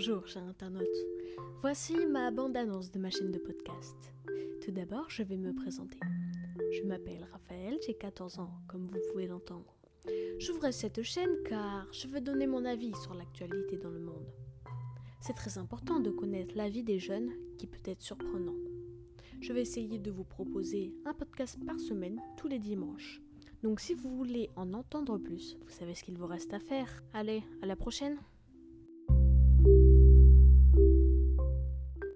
Bonjour, chers internautes. Voici ma bande-annonce de ma chaîne de podcast. Tout d'abord, je vais me présenter. Je m'appelle Raphaël, j'ai 14 ans, comme vous pouvez l'entendre. J'ouvre cette chaîne car je veux donner mon avis sur l'actualité dans le monde. C'est très important de connaître l'avis des jeunes qui peut être surprenant. Je vais essayer de vous proposer un podcast par semaine tous les dimanches. Donc si vous voulez en entendre plus, vous savez ce qu'il vous reste à faire. Allez, à la prochaine